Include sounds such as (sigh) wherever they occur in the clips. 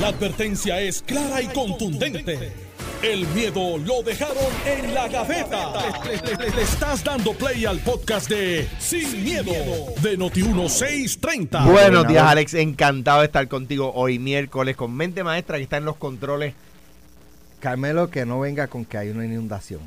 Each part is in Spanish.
La advertencia es clara y contundente. El miedo lo dejaron en la gaveta. Le, le- le- le estás dando play al podcast de Sin, miedo, de Noti1630. Buenos días, Alex. Encantado de estar contigo hoy miércoles con mente maestra que está en los controles. Carmelo, que no venga con que hay una inundación.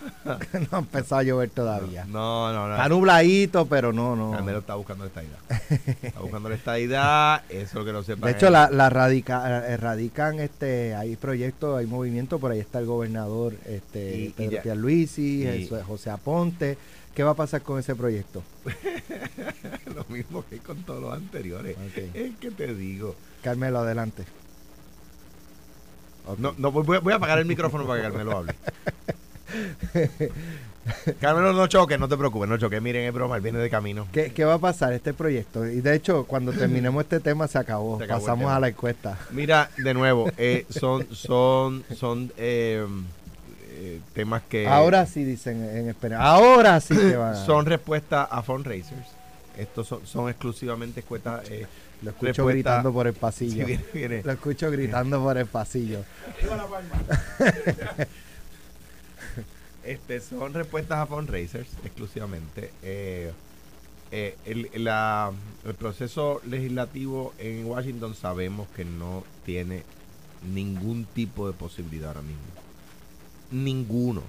(laughs) no ha empezado a llover todavía. No, no, no. Está nubladito, pero no, no. Carmelo está buscando la estadidad. (laughs) Está buscando la estadidad. Eso es lo que no sepa. De hecho, la, la radica, eh, radican, este, hay proyectos, hay movimientos, por ahí está el gobernador este, Y- y Pedro ya- Pierluisi, y- José Aponte. ¿Qué va a pasar con ese proyecto? (laughs) lo mismo que con todos los anteriores. Ok. Es que te digo. Carmelo, adelante. No, no, voy, voy a apagar el micrófono para que Carmelo hable. (laughs) Carmelo, no choque, no te preocupes, no choque. Miren, es broma, él viene de camino. ¿Qué, qué va a pasar este proyecto? Y de hecho, cuando terminemos este tema se acabó. Se acabó el Pasamos a la encuesta. Mira, de nuevo, (laughs) eh, son, son, son eh, eh, temas que Ahora sí dicen en espera. Ahora sí que van a- (clears throat) son respuestas a fundraisers. Estos son, son exclusivamente escuetas. Eh, Lo escucho respuesta- gritando por el (laughs) sí, pasillo. viene- viene. Lo escucho gritando por el pasillo. Este, son respuestas a fundraisers exclusivamente. Eh, eh, el, proceso legislativo en Washington sabemos que no tiene ningún tipo de posibilidad ahora mismo. Ninguno.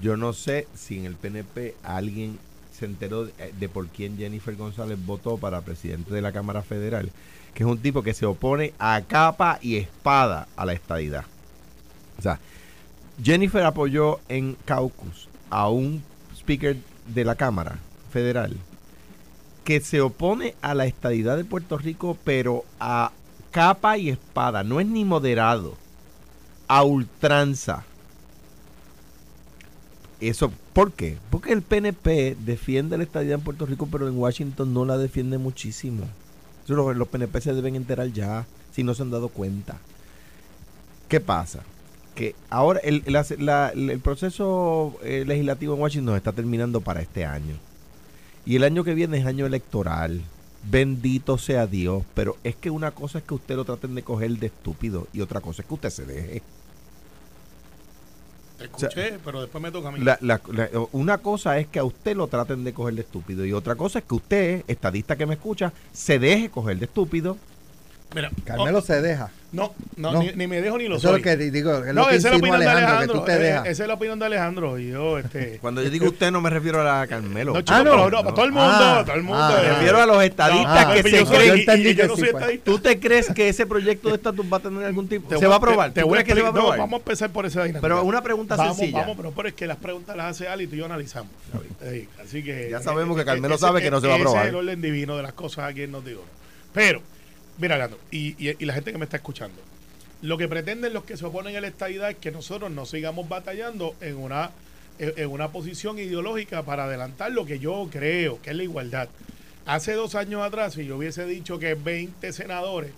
Yo no sé si en el PNP alguien se enteró de, de por quién Jennifer González votó para presidente de la Cámara Federal, que es un tipo que se opone a capa y espada a la estadidad. O sea, Jennifer apoyó en caucus a un speaker de la Cámara Federal que se opone a la estadidad de Puerto Rico, pero a capa y espada. No es ni moderado, a ultranza. Eso, ¿por qué? Porque el PNP defiende la estadidad en Puerto Rico, pero en Washington no la defiende muchísimo. Los, los PNP se deben enterar ya, si no se han dado cuenta. ¿Qué pasa? Que ahora el, la- la- el proceso eh, legislativo en Washington está terminando para este año. Y el año que viene es año electoral. Bendito sea Dios. Pero es que una cosa es que usted lo traten de coger de estúpido y otra cosa es que usted se deje. Te escuché, pero después me toca a mí. La- la- la- una cosa es que a usted lo traten de coger de estúpido y otra cosa es que usted, estadista que me escucha, se deje coger de estúpido. Mira, Carmelo oh, se deja. no, no, No. Ni, ni me dejo ni lo Eso es lo que digo. Es no, lo que esa es la opinión de Alejandro, Alejandro. que tú te eh, dejas. esa es la opinión de Alejandro. Y yo, este. (laughs) Cuando yo digo usted no me refiero a la Carmelo. no, Me chico, Ah, no. pero no, para todo el mundo, Ah, todo el mundo. ah, eh. refiero a los estadistas No, que se creen. Yo y- entendí y yo que no sí, soy estadista. ¿Tú te crees que ese proyecto de estatus va a tener algún tipo? Te se voy- va a aprobar. Te ¿Tú voy a que se va a no, aprobar? vamos a empezar por esa dinámica. Pero una pregunta vamos, sencilla. Vamos, pero, pero es que las preguntas las hace Ali y tú y yo analizamos. Eh, así que. Ya sabemos que eh, Carmelo ese- sabe que no se va a ese aprobar. es el orden divino de las cosas aquí en nos digo. Pero, mira, Alejandro, y, la gente que me está escuchando. Lo que pretenden los que se oponen a la estadidad es que nosotros no sigamos batallando en una, en una posición ideológica para adelantar lo que yo creo, que es la igualdad. Hace dos años atrás, si yo hubiese dicho que 20 senadores,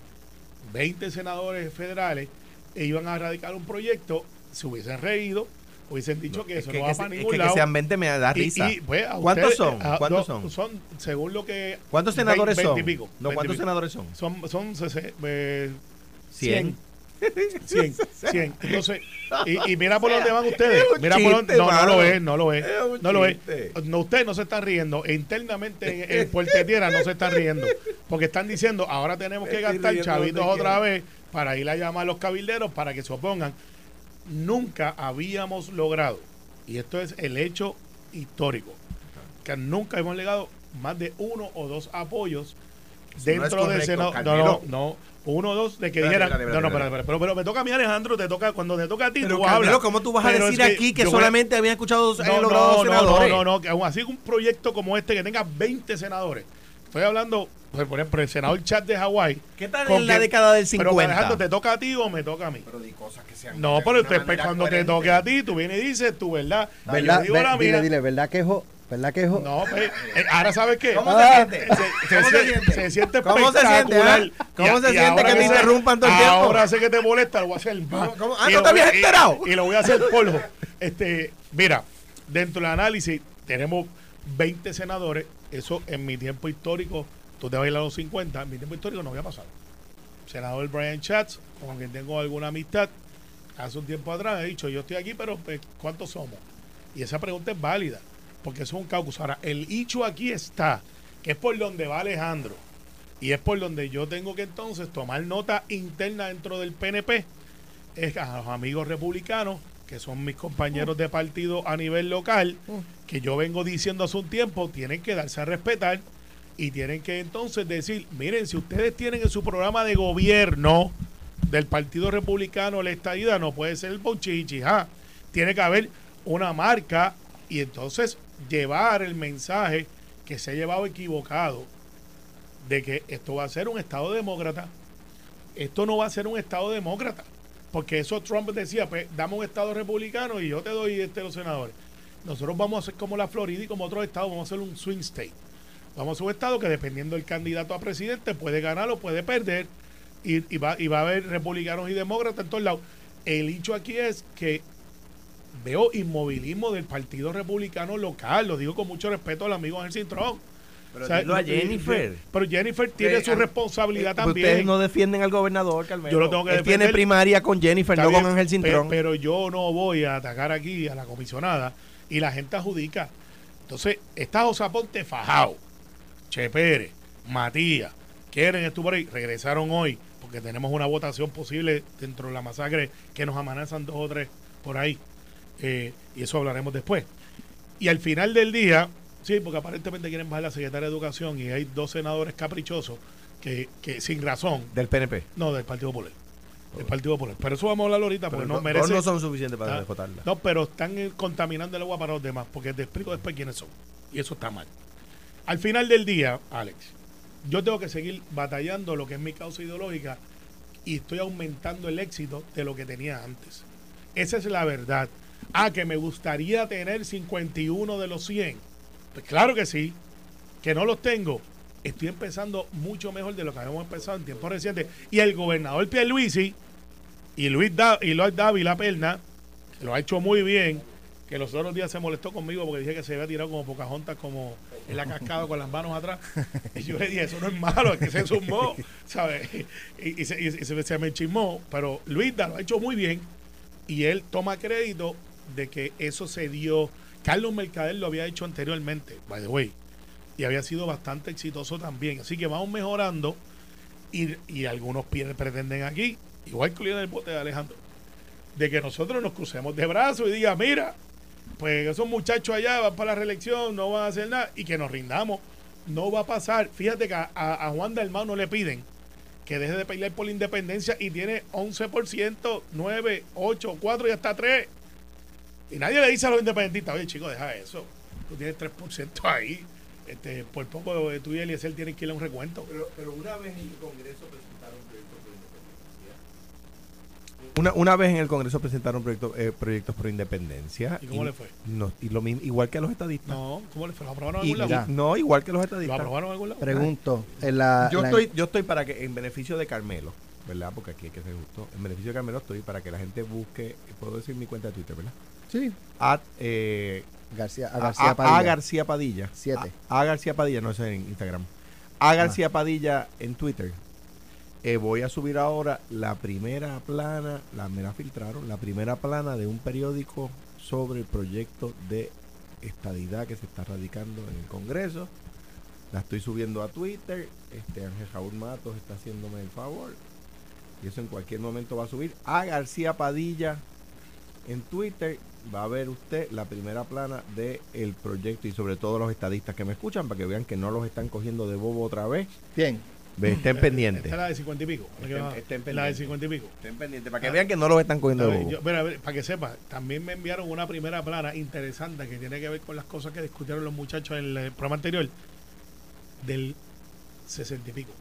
20 senadores federales iban a radicar un proyecto, se hubiesen reído, hubiesen dicho que Es eso que, no va que- para ningún que, que sean 20 me da risa. y, pues, ¿Cuántos son? a- ¿Cuántos no, son? según lo que... ¿Cuántos senadores son? 20 y pico, no, 20 y ¿cuántos pico. senadores son? Son, son eh, 100. 100. 100. Entonces, y, y (laughs) mira por dónde van ustedes. Mira por dónde. No, no lo es, no lo es. No lo es. No, ustedes no se están riendo. E internamente en, en Puerto Tierra no se están riendo. Porque están diciendo, ahora tenemos que gastar chavitos otra vez para ir a llamar a los cabilderos para que se opongan. Nunca habíamos logrado, y esto es el hecho histórico, que nunca hemos llegado más de uno o dos apoyos Eso dentro no del Senado. No, Carmelo. no, no. Uno o dos de que dijeran. no, no, espérate, espérate, pero, pero me toca a mí, Alejandro, te toca, cuando te toca a ti, Pero tú Carmelo, hablar. ¿cómo tú vas a Pero decir es aquí que a- solamente habían escuchado no, eh, logrado no, no, senadores? no, no, no, que aún así un proyecto como este que tenga 20 senadores. Estoy hablando, pues, por ejemplo, el senador Chat de Hawái. ¿Qué tal en la que- década del Pero 50? Alejandro, ¿te toca a ti o me toca a mí? Pero di cosas que sean No, pero usted, manera cuando te toque a ti, tú vienes y dices tu verdad. ¿Verdad? Yo digo Ve- la dile, mía. dile, ¿verdad que jo? ¿Verdad que jo? No, pues, eh, ahora sabes qué. ¿Cómo Ah. se siente? Se, ¿Cómo se se- siente? se siente ¿Cómo se siente, ah? ¿Cómo se siente ahora que te sé- interrumpan todo el tiempo? Ahora sé que te molesta, lo voy a hacer más. ¿Cómo, cómo? Ah, Y ¿no lo te habías enterado? Y, lo voy a hacer polvo. Este, mira, dentro del análisis tenemos 20 senadores. Eso en mi tiempo histórico, tú te a a los 50, en mi tiempo histórico no había pasado. senador Brian Schatz, con quien tengo alguna amistad, hace un tiempo atrás, he dicho, yo estoy aquí, pero pues, ¿cuántos somos? Y esa pregunta es válida, porque eso es un caucus. Ahora, el hecho aquí está, que es por donde va Alejandro, y es por donde yo tengo que entonces tomar nota interna dentro del PNP, es a los amigos republicanos, que son mis compañeros de partido a nivel local, que yo vengo diciendo hace un tiempo, tienen que darse a respetar y tienen que entonces decir, miren, si ustedes tienen en su programa de gobierno del Partido Republicano la estadía, no puede ser el bonchichi, ¿ah? tiene que haber una marca y entonces llevar el mensaje que se ha llevado equivocado de que esto va a ser un Estado demócrata. Esto no va a ser un Estado demócrata. Porque eso Trump decía, pues dame un Estado republicano y yo te doy este los senadores. Nosotros vamos a hacer como la Florida y como otros estados, vamos a hacer un swing state. Vamos a un estado que dependiendo del candidato a presidente puede ganar o puede perder y, y va, y va a haber republicanos y demócratas en todos lados. El hecho aquí es que veo inmovilismo del Partido Republicano local, lo digo con mucho respeto al amigo Ángel Cintrón. Pero O sea, dilo a yo- Jennifer. Pero Jennifer tiene Que, su ah, responsabilidad Eh, también. Ustedes no defienden al gobernador, Carmelo. Yo lo tengo que Él defender. tiene primaria con Jennifer, Está no con Ángel Cintrón. Pero, yo no voy a atacar aquí a la comisionada y la gente adjudica. Entonces, está José Ponte fajado, Che Pérez, Matías, quieren estuvo ahí, regresaron hoy porque tenemos una votación posible dentro de la masacre que nos amenazan dos o tres por ahí. Eh, y eso hablaremos después. Y al final del día, sí, porque aparentemente quieren bajar la secretaria de Educación y hay dos senadores caprichosos que, que sin razón, Del PNP. no, del Partido Popular. Del Partido Popular. Pero eso vamos a hablar ahorita porque no no, merece. no son suficientes para Ah. No, pero están contaminando el agua para los demás, porque te explico después quiénes son. Y eso está mal. Al final del día, Alex, yo tengo que seguir batallando lo que es mi causa ideológica y estoy aumentando el éxito de lo que tenía antes. Esa es la verdad. Ah, que me gustaría tener 51 de los 100. Pues claro que sí. Que no los tengo. Estoy empezando mucho mejor de lo que habíamos empezado en tiempos recientes. Y el gobernador Pierluisi y Luis da y Luis Dávila Perna, lo ha hecho muy bien, que los otros días se molestó conmigo porque dije que se había tirado como Pocahontas como en la cascada con las manos atrás. Y yo le dije, eso no es malo, es que se sumó, (laughs) ¿sabes? Y, y se, y se- se me chismó, pero Luis lo ha hecho muy bien y él toma crédito de que eso se dio. Carlos Mercader lo había hecho anteriormente, by the way, y había sido bastante exitoso también. Así que vamos mejorando y, y algunos pretenden aquí, igual que en el bote de Alejandro, de que nosotros nos crucemos de brazos y diga, mira, pues esos muchachos allá van para la reelección, no van a hacer nada, y que nos rindamos. No va a pasar. Fíjate que a, a- Juan Dalmau no le piden que deje de pelear por la independencia y tiene 11%, 9, 8, 4 y hasta 3. Y nadie le dice a los independentistas, oye chicos, deja eso. Tú tienes 3% ahí. Este, por poco eh, tú y Eliezer tienen que ir a un recuento. Pero, pero una vez en el Congreso proyectos por independencia. Una, una vez en el Congreso presentaron proyectos eh, proyectos por independencia. ¿Y cómo le fue? No, y lo mismo, igual que a los estadistas. No, ¿cómo le fue? ¿Lo aprobaron en algún lado? no, igual que los ¿Lo estadistas. aprobaron en algún lado? Pregunto, en la, Yo la- estoy, yo estoy para que, en beneficio de Carmelo, ¿verdad? Porque aquí hay que ser justo. En beneficio de Carmelo estoy para que la gente busque, puedo decir mi cuenta de Twitter, ¿verdad? Sí, At, eh, García, a García a- Padilla. a García Padilla. Siete. A, a García Padilla, no sé en Instagram. A García Padilla en Twitter. Eh, voy a subir ahora la primera plana, la, me la filtraron, la primera plana de un periódico sobre el proyecto de estadidad que se está radicando en el Congreso. La estoy subiendo a Twitter. Este Ángel Raúl Matos está haciéndome el favor. Y eso en cualquier momento va a subir. A García Padilla en Twitter va a ver usted la primera plana del el proyecto y sobre todo los estadistas que me escuchan para que vean que no los están cogiendo de bobo otra vez. Bien, estén pendientes. Esta es la de 50 y pico. la Estén- va- estén la de pendientes. 50 y pico. Estén pendientes para que vean que no los están cogiendo A de ver, bobo. yo- mira, a ver, para que sepa, también me enviaron una primera plana interesante que tiene que ver con las cosas que discutieron los muchachos en el programa anterior del 60 y pico.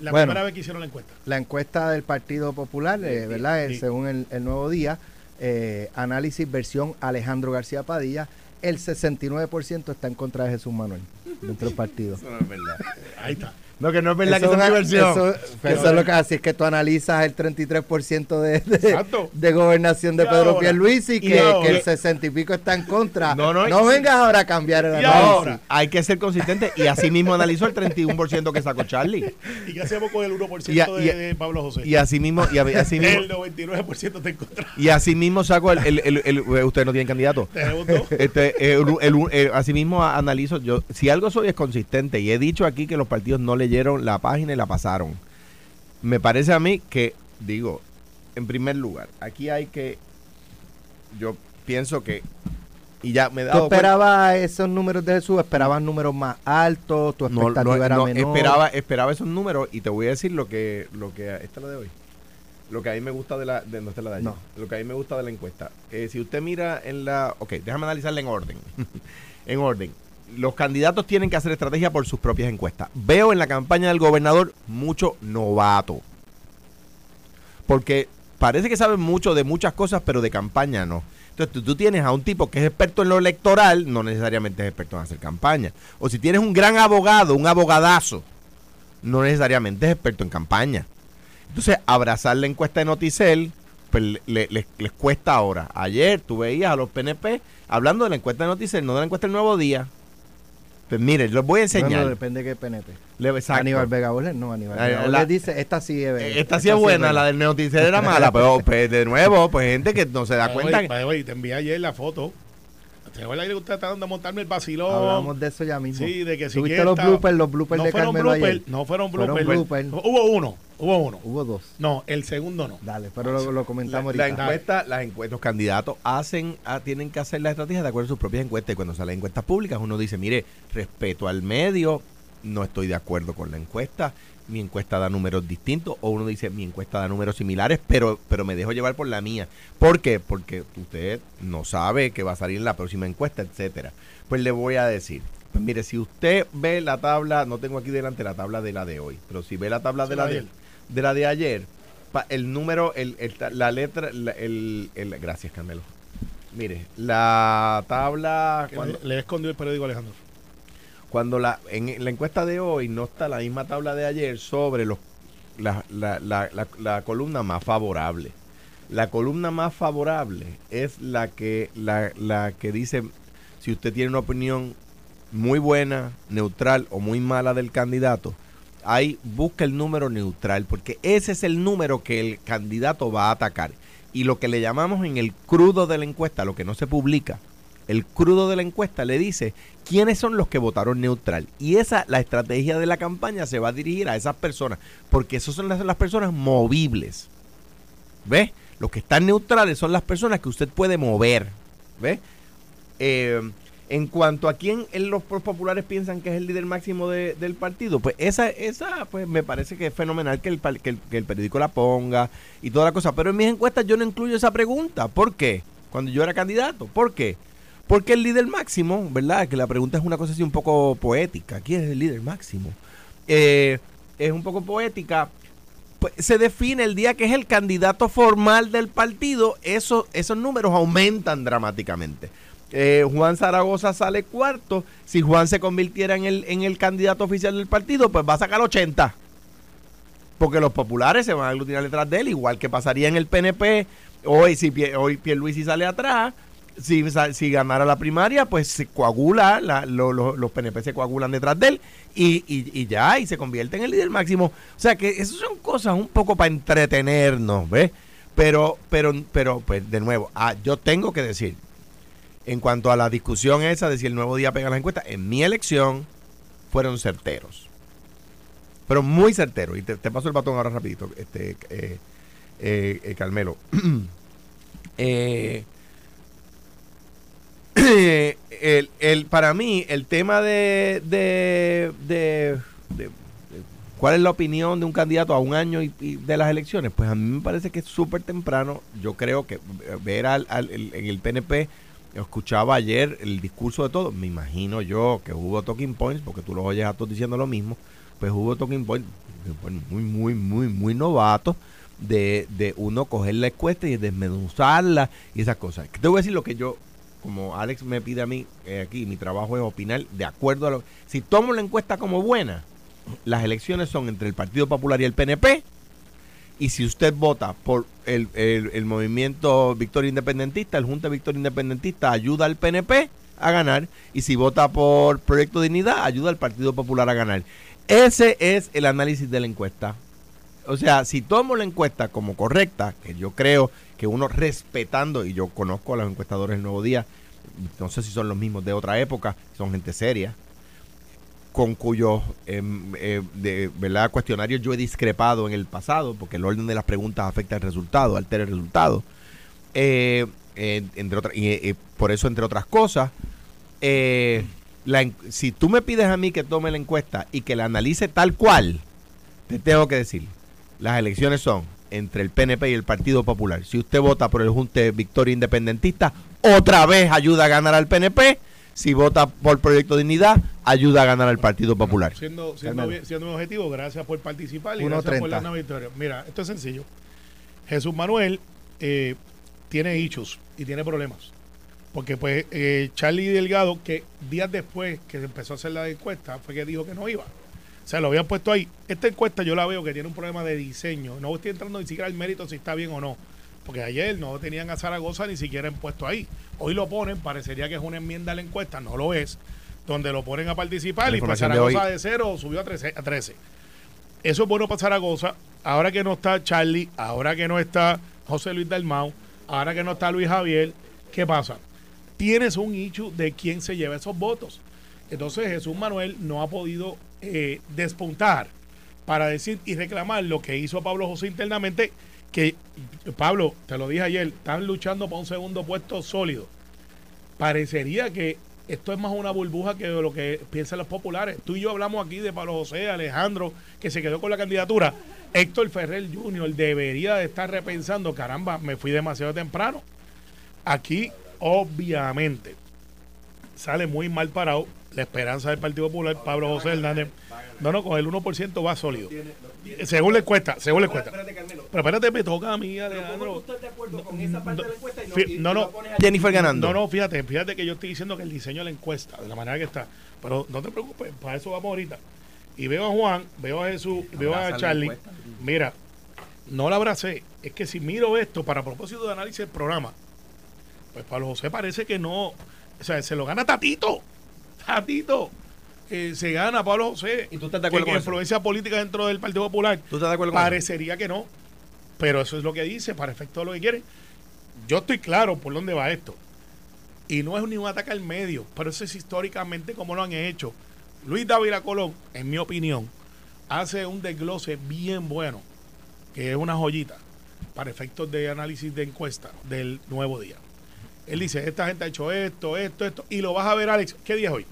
La Bueno. primera vez que hicieron la encuesta. la encuesta del Partido Popular, eh, Sí, ¿verdad? Eh, sí. Según el, el Nuevo Día, eh, análisis versión Alejandro García Padilla, el 69% está en contra de Jesús Manuel dentro del (laughs) partido. Eso no es verdad. Ahí está. No, que no es verdad Eso que es una es- diversión. Eso, Pero- eso es lo que así es que tú analizas el 33% de, de, de gobernación de Y Pedro ahora, Pierluisi y que, que el 60 y pico está en contra. No, no, y- vengas ahora a cambiar el análisis. ahora. Hay que ser consistente y así mismo analizó el 31% que sacó Charlie. ¿Y qué hacemos con el 1% Y a- de, de Pablo José? Y así mismo, y a- así (laughs) mismo, el 99% está en contra. y así mismo sacó el, el, el- el- ustedes no tienen candidato. Tenemos (laughs) dos. Este, el, el- el- así mismo analizo yo, si algo soy es consistente y he dicho aquí que los partidos no leyeron la página y la pasaron. Me parece a mí que, digo, en primer lugar, aquí hay que, yo pienso que, y ya me he ¿Tú dado cuenta- esperabas esos números de Jesús? ¿Esperabas números más altos? ¿Tu no, expectativa no, era no, menor? esperaba, esperaba esos números y te voy a decir lo que, lo que, esta es la de hoy. Lo que a mí me gusta de la, de, no esta es la de ayer. No. Lo que a mí me gusta de la encuesta. Eh, si usted mira en la, ok, déjame analizarla en orden. (laughs) en orden. Los candidatos tienen que hacer estrategia por sus propias encuestas. Veo en la campaña del gobernador mucho novato. Porque parece que saben mucho de muchas cosas, pero de campaña no. Entonces tú, tienes a un tipo que es experto en lo electoral, no necesariamente es experto en hacer campaña. O si tienes un gran abogado, un abogadazo, no necesariamente es experto en campaña. Entonces, abrazar la encuesta de Noticel, pues le- le- les, les cuesta ahora. Ayer tú veías a los PNP hablando de la encuesta de Noticel, no de la encuesta del Nuevo Día. Pues mire, les voy a No, enseñar. no, depende de qué PNP. Le- exacto. Aníbal Vega Boler, no, Aníbal Vega la- dice, esta sí es Eh, Esta sí es buena, la del Noticel era mala, pero pues, de nuevo, pues gente que no se da cuenta. que- By the way, te envié ayer la foto. ¿Te acuerdas que usted está dando a montarme el vacilón? Hablamos de eso ya mismo. Sí, de que si ¿Tuviste los bloopers, los bloopers no de fueron Carmelo ayer? No fueron Fueron bloopers. Hubo uno, hubo uno. Hubo dos. No, el segundo no. Dale, pero lo, comentamos la ahorita. encuesta, las encuestas, los candidatos hacen, ah, tienen que hacer la estrategia de acuerdo a sus propias encuestas. Y cuando salen encuestas públicas, uno dice, mire, respeto al medio, no estoy de acuerdo con la encuesta, mi encuesta da números distintos, o uno dice, mi encuesta da números similares, pero, pero me dejo llevar por la mía. ¿Por qué? Porque usted no sabe que va a salir en la próxima encuesta, etcétera. Pues le voy a decir. Pues mire, si usted ve la tabla, no tengo aquí delante la tabla de la de hoy, pero si ve la tabla de la de de, la de ayer, pa- el número, el, el la letra, la- el, el- gracias Carmelo. Mire, la tabla, Le, le he escondido el periódico Alejandro. Cuando la, en la encuesta de hoy no está la misma tabla de ayer sobre los, la, la- la- la- columna más favorable. La columna más favorable es la que, la, la que dice si usted tiene una opinión muy buena, neutral o muy mala del candidato, ahí busca el número neutral, porque ese es el número que el candidato va a atacar. Y lo que le llamamos en el crudo de la encuesta, lo que no se publica, el crudo de la encuesta le dice quiénes son los que votaron neutral. Y esa, la estrategia de la campaña se va a dirigir a esas personas, porque esas son las, personas movibles. ¿Ves? Los que están neutrales son las personas que usted puede mover. ¿Ves? Eh, en cuanto a quién los populares piensan que es el líder máximo de- del partido, pues esa, esa pues me parece que es fenomenal que el, que, el, que el periódico la ponga y toda la cosa. Pero en mis encuestas yo no incluyo esa pregunta. ¿Por qué? Cuando yo era candidato. ¿Por qué? Porque el líder máximo, ¿verdad? Que la pregunta es una cosa así un poco poética. ¿Quién es el líder máximo? Eh, es un poco poética. Pues, se define el día que es el candidato formal del partido, eso, esos números aumentan dramáticamente. Eh, Juan Zaragoza sale cuarto. Si Juan se convirtiera en el, en el candidato oficial del partido, pues va a sacar 80. Porque los populares se van a aglutinar detrás de él, igual que pasaría en el PNP. Hoy, si hoy Pierluisi sale atrás, si, si ganara la primaria, pues se coagula, la- lo- lo- los PNP se coagulan detrás de él y, y- ya, y se convierte en el líder máximo. O sea que esas son cosas un poco para entretenernos, ¿ves? Pero, pero, pero, pues de nuevo, ah, yo tengo que decir, en cuanto a la discusión esa de si el nuevo día pega las encuestas, en mi elección fueron certeros. Pero muy certeros. Y te, te paso el batón ahora rapidito, este, eh, eh, eh, Carmelo. (clears throat) Eh, (coughs) el, el- para mí, el tema de, de, de- cuál es la opinión de un candidato a un año y, de las elecciones, pues a mí me parece que es súper temprano. Yo creo que eh, ver al, al- en el PNP, escuchaba ayer el discurso de todos, me imagino yo que hubo talking points, porque tú los oyes a todos diciendo lo mismo, pues hubo talking points bueno, muy, muy, muy, muy novatos de, de uno coger la encuesta y desmenuzarla y esas cosas. Te voy a decir lo que yo, como Alex me pide a mí eh, aquí, mi trabajo es opinar de acuerdo a lo... Si tomo la encuesta como buena, las elecciones son entre el Partido Popular y el PNP. Y si usted vota por el, el- movimiento Victoria Independentista, el Junta Victoria Independentista ayuda al PNP a ganar. Y si vota por Proyecto Dignidad, ayuda al Partido Popular a ganar. Ese es el análisis de la encuesta. O sea, si tomo la encuesta como correcta, que yo creo que uno respetando, y yo conozco a los encuestadores del Nuevo Día, no sé si son los mismos de otra época, son gente seria, con cuyos em, eh, de, ¿verdad? cuestionarios yo he discrepado en el pasado, porque el orden de las preguntas afecta el resultado, altera el resultado. Eh, entre otras, y eh, por eso, entre otras cosas, eh, si tú me pides a mí que tome la encuesta y que la analice tal cual, te tengo que decir, las elecciones son entre el PNP y el Partido Popular. Si usted vota por el Junte Victoria Independentista, otra vez ayuda a ganar al PNP. Si vota por Proyecto Dignidad, ayuda a ganar al Partido Popular. Siendo, siendo, objetivo, gracias por participar y 1.30. gracias por la una victoria. Mira, esto es sencillo. Jesús Manuel eh, tiene issues y tiene problemas. Porque pues eh, Charlie Delgado, que días después que se empezó a hacer la encuesta, fue que dijo que no iba. O sea, lo habían puesto ahí. Esta encuesta yo la veo que tiene un problema de diseño. No estoy entrando ni siquiera al mérito si está bien o no. Porque ayer no tenían a Zaragoza ni siquiera en puesto ahí. Hoy lo ponen, parecería que es una enmienda a la encuesta, no lo es. Donde lo ponen a participar La y pues de Zaragoza hoy. de cero subió a 13, a 13. Eso es bueno para Zaragoza. Ahora que no está Charlie, ahora que no está José Luis Dalmau, ahora que no está Luis Javier, ¿qué pasa? Tienes un hecho de quién se lleva esos votos. Entonces Jesús Manuel no ha podido eh, despuntar para decir y reclamar lo que hizo Pablo José internamente, que Pablo, te lo dije ayer, están luchando por un segundo puesto sólido. Parecería que esto es más una burbuja que lo que piensan los populares. Tú y yo hablamos aquí de Pablo José, Alejandro, que se quedó con la candidatura. Héctor Ferrer Jr. debería de estar repensando, caramba, me fui demasiado temprano. Aquí, obviamente, sale muy mal parado la esperanza del Partido Popular, Pablo José Hernández. No, no, con el 1% va sólido. Según la encuesta, según la encuesta. Pero espérate, me toca a mí, Alejandro. No, no, Jennifer ganando. no, no, fíjate, fíjate que yo estoy diciendo que el diseño de la encuesta, de la manera que está. Pero no te preocupes, para eso vamos ahorita. Y veo a Juan, veo a Jesús, veo a Charlie. Mira, no la abracé. Es que si miro esto para propósito de análisis del programa, pues Pablo José parece que no. O sea, se lo gana Tatito. Tatito. Eh, se gana Pablo José. ¿Y tú estás de acuerdo Que- con que eso? influencia política dentro del Partido Popular. ¿Tú estás de acuerdo con eso? Parecería que no. Pero eso es lo que dice, para efecto de lo que quiere. Yo estoy claro por dónde va esto. Y no es ni un ataque al medio, pero eso es históricamente como lo han hecho. Luis Dávila Colón, en mi opinión, hace un desglose bien bueno, que es una joyita, para efectos de análisis de encuesta del nuevo día. Él dice, esta gente ha hecho esto, esto, esto, y lo vas a ver, Alex. ¿Qué día es hoy?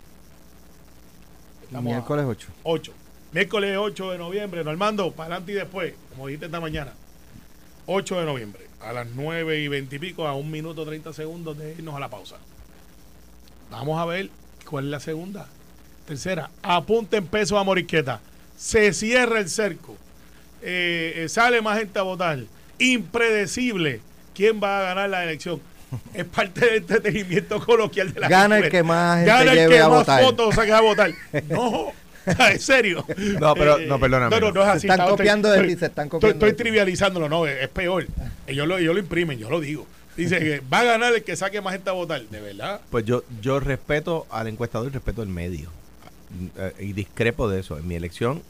Estamos Miércoles 8. 8. Miércoles 8 de noviembre. Normando, para adelante y después, como dijiste esta mañana. 8 de noviembre, a las 9 y 20 y pico, a un minuto 30 segundos de irnos a la pausa. Vamos a ver cuál es la segunda. Tercera, apunten peso a Moriqueta. Se cierra el cerco. Eh, eh, sale más gente a votar. Impredecible. ¿Quién va a ganar la elección? Es parte del entretenimiento coloquial de la Gana el que más gente Gana el lleve que a más votar. fotos saque a votar. (laughs) No, en serio. No, pero- Eh, no, perdóname. No, no, no es Se así. están Estaba- copiando de estoy- ti, se están estoy- copiando Estoy, de ti. trivializándolo, no, es, es peor. Ellos lo, ellos lo imprimen, yo lo digo. Dice que va a ganar el que saque más gente a votar. De verdad. Pues yo, yo respeto al encuestador y respeto el medio. Eh, Y discrepo de eso. En mi elección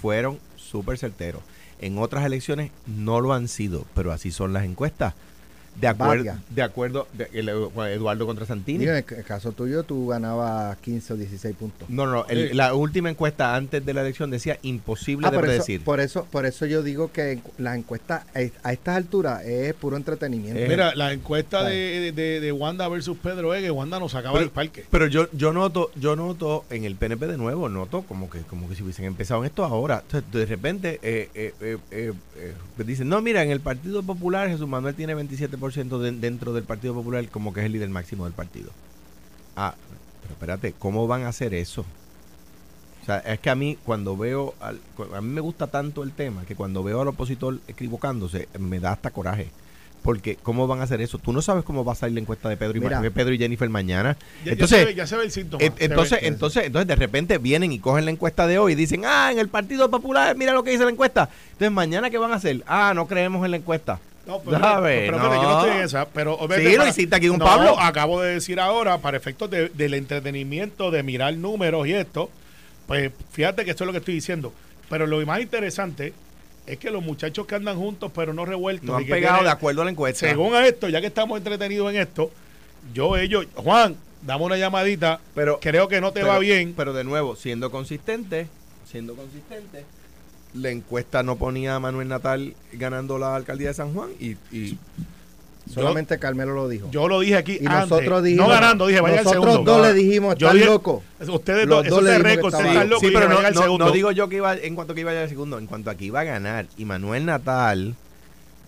fueron súper certeros. En otras elecciones no lo han sido, pero así son las encuestas. De acuerdo, de acuerdo, de- el- Eduardo contra Santini. En el caso tuyo, tú ganabas 15 o 16 puntos. No, no, el- Sí. la última encuesta antes de la elección decía imposible Ah, de por eso, predecir. por eso, por eso yo digo que la encuesta eh, a estas alturas es puro entretenimiento. Eh, Mira, la encuesta de, de, de Wanda versus Pedro Egue, Wanda nos sacaba Pero- del parque. Pero yo, yo noto, yo noto en el PNP de nuevo, noto como que, como que si hubiesen empezado en esto ahora. Entonces, de repente eh, eh, eh, eh, eh, dicen, no, mira, en el Partido Popular Jesús Manuel tiene 27% de- dentro del Partido Popular, como que es el líder máximo del partido. Ah, pero espérate, ¿cómo van a hacer eso? O sea, es que a mí cuando veo, al- a mí me gusta tanto el tema que cuando veo al opositor equivocándose, me da hasta coraje. porque ¿cómo van a hacer eso? Tú no sabes cómo va a salir la encuesta de Pedro y, Mira. Pedro y Jennifer mañana. Ya, ya entonces, se ve, ya se ve el síntoma. entonces, ve. entonces, entonces de repente vienen y cogen la encuesta de hoy y dicen, ah, en el Partido Popular, mira lo que dice la encuesta. Entonces, mañana, ¿qué van a hacer? Ah, no creemos en la encuesta. No, pero, ¿Sabes? pero, pero, yo no estoy en esa. Pero, Sí, lo hiciste aquí con no, Pablo. acabo de decir ahora, para efectos de- del entretenimiento, de mirar números y esto, pues fíjate que esto es lo que estoy diciendo. Pero lo más interesante es que los muchachos que andan juntos, pero no revueltos. No han y que pegado tienen- de acuerdo a la encuesta. Según a esto, ya que estamos entretenidos en esto, yo, ellos, Juan, dame una llamadita. Pero- creo que no te Pero- va bien. Pero de nuevo, siendo consistente, siendo consistente, la encuesta no ponía a Manuel Natal ganando la alcaldía de San Juan y, y Solamente Carmelo lo dijo. Yo lo dije aquí y antes. nosotros dijimos. no ganando, dije, vaya al Nosotros segundo. dos le dijimos, Yo están dije- loco. Ustedes dos, eso es récord, están locos. Sí, pero no, al no- segundo. no digo yo que iba, en cuanto que iba a llegar al segundo, en cuanto a que iba a ganar y Manuel Natal,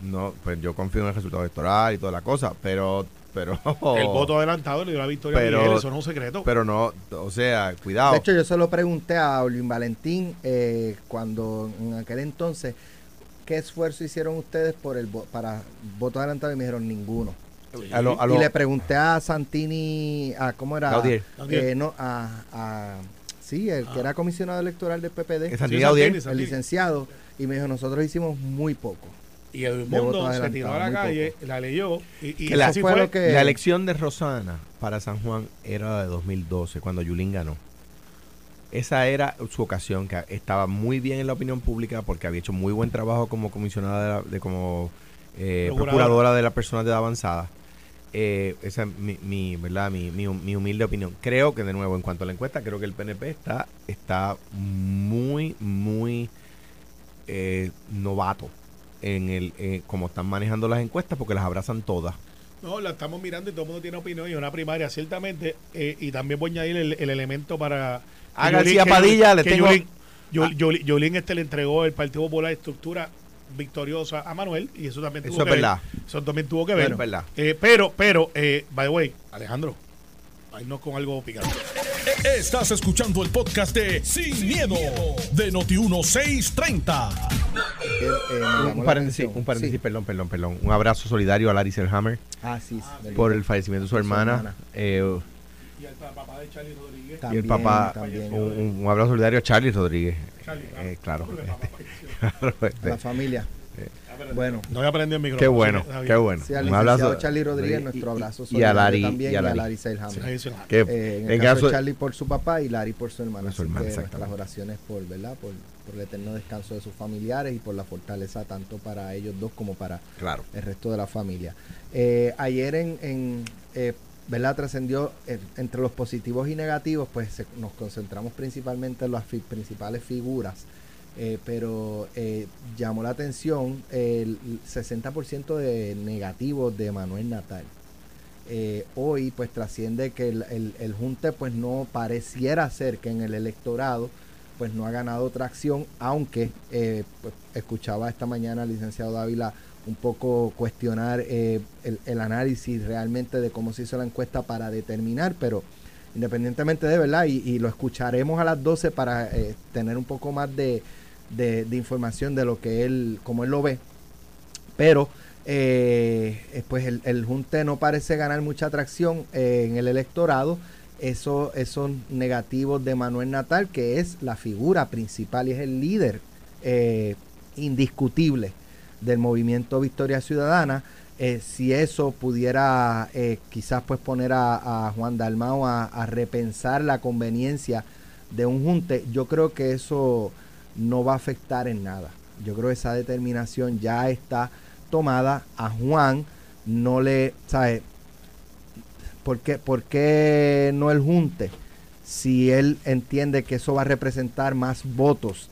no, pues yo confío en el resultado electoral y toda la cosa, pero, pero, El voto adelantado le dio la victoria Pero- a Miguel, eso no es un secreto. pero no, o sea, cuidado. De hecho, yo se lo pregunté a Olvin Valentín eh, cuando en aquel entonces, ¿qué esfuerzo hicieron ustedes por el vo- para voto adelantado? Y me dijeron ninguno. a lo- a lo- Y le pregunté a Santini, a cómo era, Gaudier. Eh, no, a, a- sí, el que Ah. era comisionado electoral del PPD. Santini, el Santini. licenciado, y me dijo nosotros hicimos muy poco. Y el de voto mundo se tiró a la calle, la leyó. Y, y Que la- fue fue. que- La elección de Rosana para San Juan era de 2012, cuando Yulín ganó. Esa era su ocasión, que estaba muy bien en la opinión pública porque había hecho muy buen trabajo como comisionada de, la- de como eh, Procuradora. procuradora de las personas de edad avanzada. Eh, esa es mi, mi, ¿verdad? Mi, mi, mi humilde opinión. Creo que, de nuevo, en cuanto a la encuesta, creo que el PNP está, está muy, muy eh, novato en el eh, como están manejando las encuestas porque las abrazan todas. No, la estamos mirando y todo el mundo tiene opinión. Y una primaria, ciertamente. eh, y también voy a añadir el, el elemento para. A que García Padilla le que tengo- Yulín, Yul- Yul- Yulín este le entregó el Partido Popular estructura victoriosa a Manuel. Y eso también tuvo Eso es que ver. verdad. Eso también tuvo que ver. Es verdad. Eh, pero, pero, eh, by the way, Alejandro, no con algo picante. Estás escuchando el podcast de Sin, miedo, de Noti1630. Eh, eh, Un paréntesis, un paréntesis, Sí. perdón, perdón, perdón. Un abrazo solidario a Larry Selhammer Ah, sí, del- por el fallecimiento de su Su hermana. hermana. Eh, Y al papá de Charlie Rodríguez. y también, el papá, también. un, un- abrazo solidario a Charlie Rodríguez. Charlie, Eh, claro. Disculpe, papá, (laughs) Claro, a este, la familia. Bueno, No voy a prender el micrófono. qué bueno, Sí, qué bueno. sí, al Un abrazo. Charlie Rodríguez, y- nuestro y- abrazo y a Larry, también y a Larry. Larry Selhammer. Ahí se- Que Eh, en el en caso caso de Charlie por su papá y Larry por su hermana. Por su Así hermana, que exactamente. nuestras oraciones por, ¿verdad? Por, por el eterno descanso de sus familiares y por la fortaleza tanto para ellos dos como para Claro. el resto de la familia. Eh, ayer en, en, eh, ¿verdad? Trascendió eh, entre los positivos y negativos, pues se- nos concentramos principalmente en las fi- principales figuras. Eh, pero eh, llamó la atención el 60% de negativos de Manuel Natal. Eh, hoy pues trasciende que el, el- junte pues no pareciera ser que en el electorado pues no ha ganado tracción, aunque eh, pues, escuchaba esta mañana al licenciado Dávila un poco cuestionar el, el análisis realmente de cómo se hizo la encuesta para determinar, pero independientemente de verdad, y, lo escucharemos a las 12 para tener un poco más de, de- información de lo que él, como él lo ve, pero eh, eh, pues el, junte no parece ganar mucha atracción eh, en el electorado. Eso, esos negativos de Manuel Natal, que es la figura principal y es el líder eh, indiscutible del movimiento Victoria Ciudadana. si eso pudiera eh, quizás pues poner a, a Juan Dalmao a, a repensar la conveniencia de un junte, yo creo que eso no va a afectar en nada. Yo creo que esa determinación ya está tomada. A Juan no le, ¿sabe? ¿Por qué, por qué no el junte? Si él entiende que eso va a representar más votos.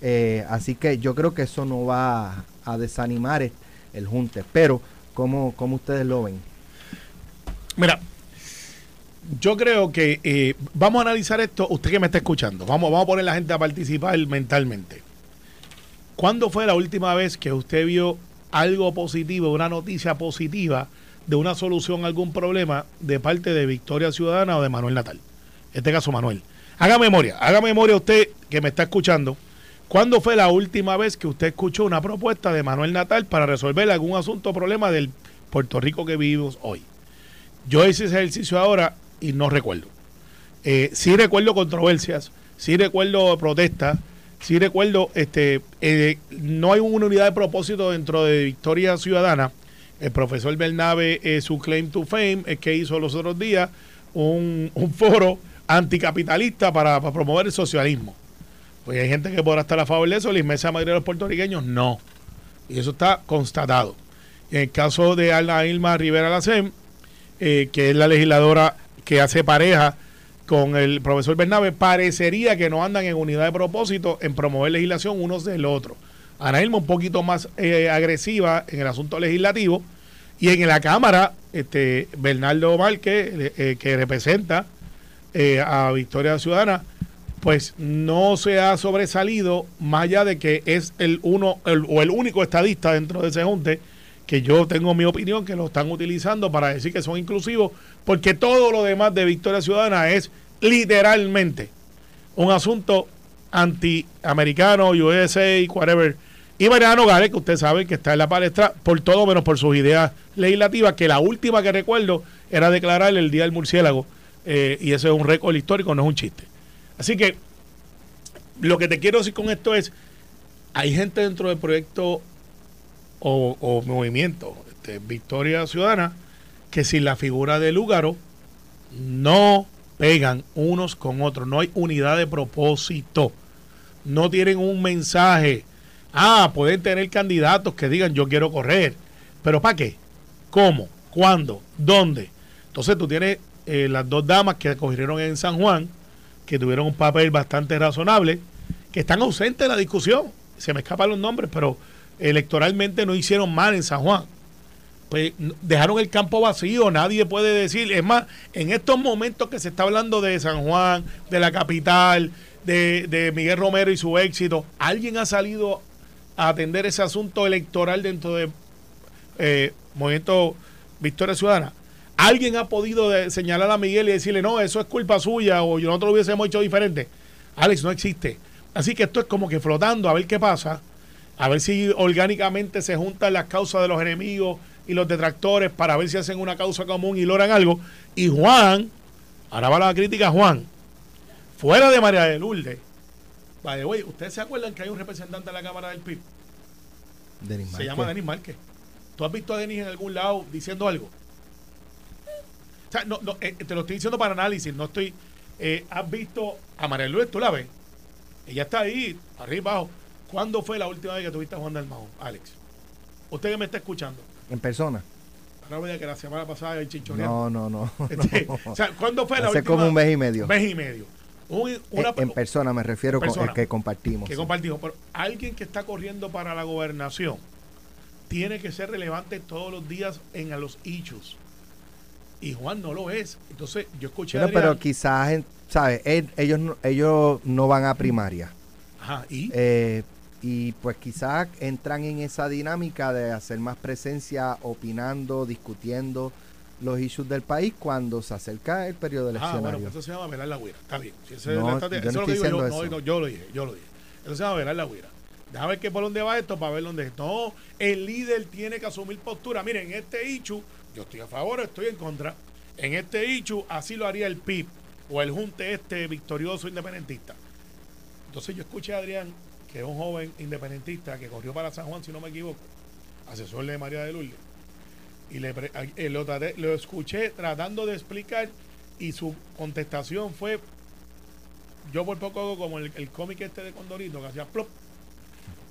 Eh, así que yo creo que eso no va a desanimar el, el junte. Pero, ¿cómo, cómo ustedes lo ven? Mira, yo creo que eh, vamos a analizar esto, usted que me está escuchando, vamos, vamos a poner la gente a participar mentalmente. ¿Cuándo fue la última vez que usted vio algo positivo, una noticia positiva de una solución a algún problema de parte de Victoria Ciudadana o de Manuel Natal? En este caso, Manuel. Haga memoria, haga memoria usted que me está escuchando. ¿Cuándo fue la última vez que usted escuchó una propuesta de Manuel Natal para resolver algún asunto o problema del Puerto Rico que vivimos hoy? Yo hice ese ejercicio ahora y no recuerdo. Eh, sí recuerdo controversias, sí recuerdo protestas, sí recuerdo, este, eh, no hay una unidad de propósito dentro de Victoria Ciudadana. El profesor Bernabe, eh, su claim to fame es que hizo los otros días un, foro anticapitalista para, promover el socialismo. Pues hay gente que podrá estar a favor de eso, la inmensa mayoría de los puertorriqueños no. Y eso está constatado. En el caso de Alna Ilma Rivera Lacem, eh, que es la legisladora que hace pareja con el profesor Bernabe, parecería que no andan en unidad de propósito en promover legislación unos del otro. Ana Ilma un poquito más eh, agresiva en el asunto legislativo y en la Cámara, este Bernardo Márquez, eh, que representa a Victoria Ciudadana, pues no se ha sobresalido más allá de que es el uno o el único estadista dentro de ese junte que yo tengo mi opinión que lo están utilizando para decir que son inclusivos, porque todo lo demás de Victoria Ciudadana es literalmente un asunto antiamericano, USA, whatever. Y Mariano Gales, que usted sabe que está en la palestra, por todo menos por sus ideas legislativas, que la última que recuerdo era declarar el Día del Murciélago, eh, y ese es un récord histórico, no es un chiste. Así que lo que te quiero decir con esto es, hay gente dentro del proyecto o, movimiento este, Victoria Ciudadana que sin la figura de Lúgaro no pegan unos con otros, no hay unidad de propósito, no tienen un mensaje. Ah, pueden tener candidatos que digan yo quiero correr, pero ¿para qué? ¿Cómo? ¿Cuándo? ¿Dónde? Entonces tú tienes eh, las dos damas que cogieron en San Juan, que tuvieron un papel bastante razonable, que están ausentes de la discusión. Se me escapan los nombres, pero electoralmente no hicieron mal en San Juan. Pues dejaron el campo vacío, nadie puede decir. Es más, en estos momentos que se está hablando de San Juan, de la capital, de, Miguel Romero y su éxito, ¿alguien ha salido a atender ese asunto electoral dentro de eh, Movimiento Victoria Ciudadana? ¿Alguien ha podido señalar a Miguel y decirle, no, eso es culpa suya o nosotros lo hubiésemos hecho diferente? Alex, no existe. Así que esto es como que flotando a ver qué pasa a ver si orgánicamente se juntan las causas de los enemigos y los detractores para ver si hacen una causa común y logran algo. Y Juan, ahora va la crítica Juan, fuera de María de Lourdes, vale, güey, ¿ustedes se acuerdan que hay un representante de la Cámara del PIB? Denis se llama Denis Márquez. ¿Tú has visto a Denis en algún lado diciendo algo? O sea, no, no, eh, te lo estoy diciendo para análisis, no estoy... Eh, ¿Has visto a María Lourdes? ¿Tú la ves? Ella está ahí, arriba abajo ¿Cuándo fue la última vez que tuviste a Juan Dalmau, Alex? Usted que me está escuchando. En persona. No que la semana pasada el No, no, no. Este, (laughs) o sea, ¿cuándo fue la Hace como un mes y medio. Mes y medio. en, persona me refiero con el que compartimos. Que compartimos. Pero alguien que está corriendo para la gobernación tiene que ser relevante todos los días en los hechos. Y Juan no lo es. Entonces, yo escuché a Pero quizás, ¿sabes? Ellos, ellos no van a primaria. Ajá, ¿y? Eh, y pues quizás entran en esa dinámica de hacer más presencia opinando, discutiendo los issues del país cuando se acerca el periodo eleccionario. Ah, bueno, pues eso se llama velar la huira. Está bien. Si eso no, yo eso lo digo yo, no, yo lo dije, yo lo dije. Eso se llama velar la huira. Déjame ver qué por dónde va esto para ver dónde No, el líder tiene que asumir postura. Miren, en este ichu, yo estoy a favor, estoy en contra. En este ichu, así lo haría el PIB o el Junte este victorioso independentista. Entonces yo escuché a Adrián que es un joven independentista que corrió para San Juan, si no me equivoco, asesor de María de Lourdes. Y le, eh, lo, escuché tratando de explicar y su contestación fue, yo por poco hago como el, cómic este de Condorito que hacía plop.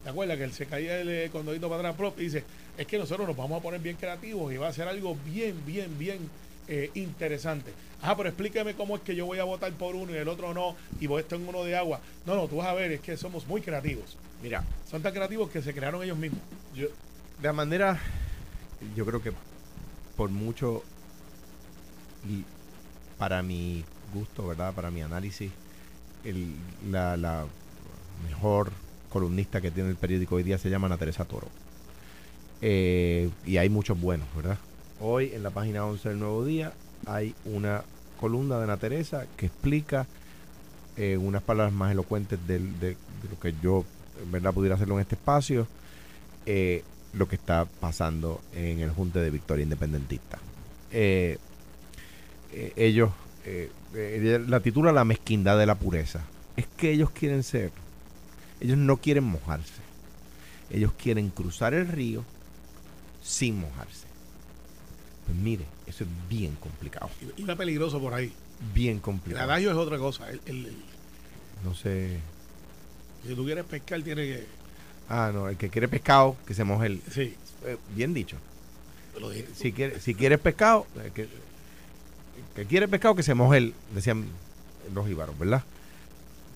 ¿Te acuerdas que él se caía el Condorito para atrás plop? Y dice, es que nosotros nos vamos a poner bien creativos y va a ser algo bien, bien, bien eh, interesante. Ah, pero explíqueme cómo es que yo voy a votar por uno y el otro no, y voy esto en uno de agua. No, no, tú vas a ver, es que somos muy creativos. Mira. Son tan creativos que se crearon ellos mismos. Yo, de la manera, yo creo que por mucho, y para mi gusto, ¿verdad? Para mi análisis, el, la, la mejor columnista que tiene el periódico hoy día se llama Ana Teresa Toro. Eh, y hay muchos buenos, ¿verdad? Hoy en la página 11 del Nuevo Día hay una columna de Ana Teresa que explica eh, unas palabras más elocuentes de, lo que yo verdad pudiera hacerlo en este espacio, eh, lo que está pasando en el Junte de Victoria Independentista. Eh, eh, ellos, la titula La mezquindad de la pureza. Es que ellos quieren ser, ellos no quieren mojarse. Ellos quieren cruzar el río sin mojarse. Pues mire, eso es bien complicado. Iba peligroso por ahí. Bien complicado. El adagio es otra cosa. no sé. Si tú quieres pescar, tiene que. Ah, no, el que quiere pescado, que se moje el. Sí. Eh, bien dicho. si, quiere, si quieres pescado, eh, que, que quiere pescado, que se moje el. Decían los íbaros, ¿verdad?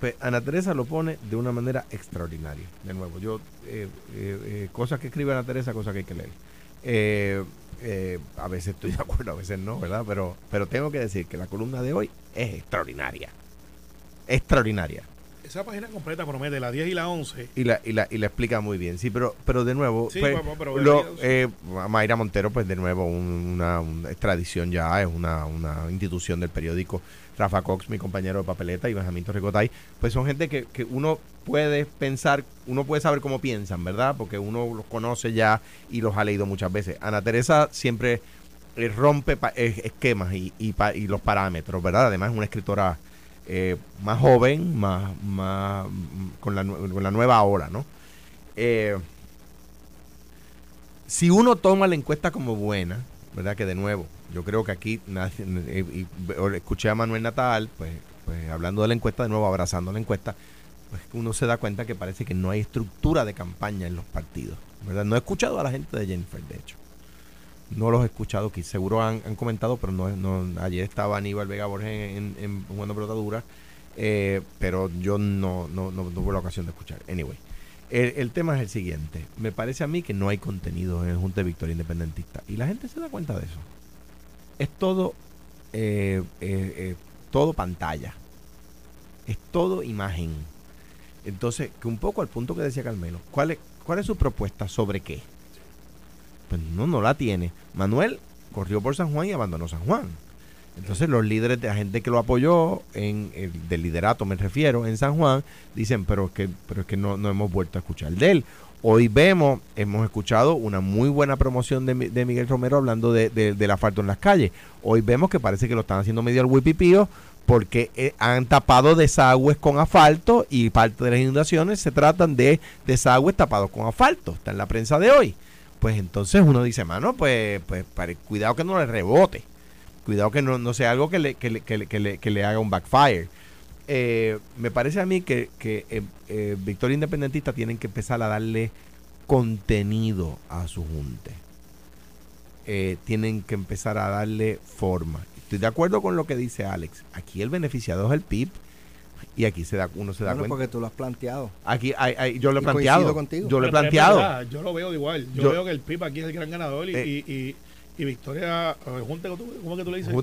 Pues Ana Teresa lo pone de una manera extraordinaria. De nuevo, yo. Eh, cosas que escribe Ana Teresa, cosas que hay que leer. A veces estoy de acuerdo, a veces no, ¿verdad? Pero, pero tengo que decir que la columna de hoy es extraordinaria. Extraordinaria. Esa página completa promete la 10 y la 11. Y la, y la, y la explica muy bien. Sí, pero, pero de nuevo, pues, lo, eh, Mayra Montero, pues de nuevo, una, una, extradición ya, es una, una institución del periódico. Rafa Cox, mi compañero de papeleta, y Benjamín Torricotay, pues son gente que, que uno puede pensar, uno puede saber cómo piensan, ¿verdad? Porque uno los conoce ya y los ha leído muchas veces. Ana Teresa siempre eh, rompe esquemas y, y, y los parámetros, ¿verdad? Además es una escritora eh, más joven, más, más con, la, con la nueva ola, ¿no? Eh, si uno toma la encuesta como buena, ¿verdad? Que de nuevo, yo creo que aquí, eh, escuché a Manuel Natal, pues, pues hablando de la encuesta, de nuevo abrazando la encuesta, pues uno se da cuenta que parece que no hay estructura de campaña en los partidos, ¿verdad? No he escuchado a la gente de Jennifer, de hecho no los he escuchado, que seguro han, comentado, pero no, no, ayer estaba Aníbal Vega Borges en, en, jugando pelota eh, pero yo no, no, no, tuve la ocasión de escuchar. Anyway, el, tema es el siguiente. Me parece a mí que no hay contenido en el Junta de Victoria Independentista. Y la gente se da cuenta de eso. Es todo, eh, eh, todo pantalla. Es todo imagen. Entonces, que un poco al punto que decía Carmelo, ¿cuál es, cuál es su propuesta sobre qué? Pues no, no la tiene. Manuel corrió por San Juan y abandonó San Juan. Entonces los líderes de la gente que lo apoyó, en el, del liderato me refiero, en San Juan, dicen, pero es que, pero es que no, no hemos vuelto a escuchar de él. Hoy vemos, hemos escuchado una muy buena promoción de, de Miguel Romero hablando de, del asfalto en las calles. Hoy vemos que parece que lo están haciendo medio al huipipío porque eh, han tapado desagües con asfalto y parte de las inundaciones se tratan de desagües tapados con asfalto. Está en la prensa de hoy pues entonces uno dice, mano, pues, pues cuidado que no le rebote. Cuidado que no, sea algo que le, que le, que le, haga un backfire. Eh, me parece a mí que, que eh, eh, Victoria Independentista tienen que empezar a darle contenido a su junte. tienen que empezar a darle forma. Estoy de acuerdo con lo que dice Alex. Aquí el beneficiado es el PIB y aquí se da, uno se da bueno, cuenta. porque tú lo has planteado. Aquí hay, yo lo he planteado. Contigo. Yo lo he planteado. yo lo veo igual. Yo, veo que el PIB aquí es el gran ganador y, eh, y, y, Victoria, Junta, ¿cómo es que tú le dices?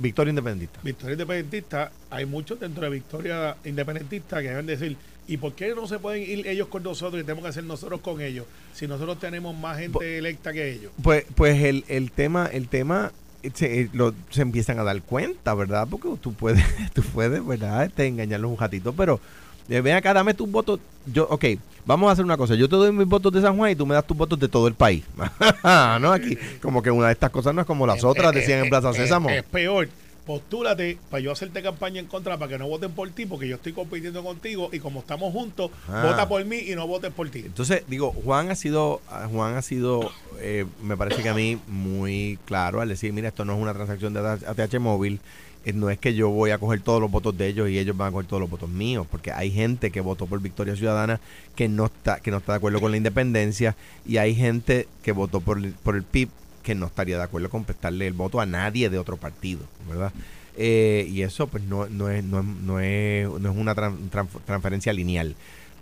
Victoria Independentista. Victoria Independentista. Hay muchos dentro de Victoria Independentista que deben decir, ¿y por qué no se pueden ir ellos con nosotros y tenemos que hacer nosotros con ellos? Si nosotros tenemos más gente electa que ellos. Pues, pues el, el tema, el tema se, eh, lo, se empiezan a dar cuenta, ¿verdad? Porque tú puedes, (laughs) tú puedes, ¿verdad? Este, engañarlos un ratito, pero eh, ven acá, dame tus votos. Yo, ok, vamos a hacer una cosa. Yo te doy mis votos de San Juan y tú me das tus votos de todo el país. (laughs) ¿No? Aquí, como que una de estas cosas no es como las otras, decían en Plaza Sésamo. Es peor postúlate para yo hacerte campaña en contra para que no voten por ti, porque yo estoy compitiendo contigo y como estamos juntos, ah. vota por mí y no votes por ti. Entonces, digo, Juan ha sido, Juan ha sido, eh, me parece que a mí muy claro al decir, mira, esto no es una transacción de ATH móvil, eh, no es que yo voy a coger todos los votos de ellos y ellos van a coger todos los votos míos, porque hay gente que votó por Victoria Ciudadana que no está, que no está de acuerdo con la independencia y hay gente que votó por, por el PIB que no estaría de acuerdo con prestarle el voto a nadie de otro partido, ¿verdad? Eh, y eso pues no, no, es, no, no, es, no es una transferencia lineal.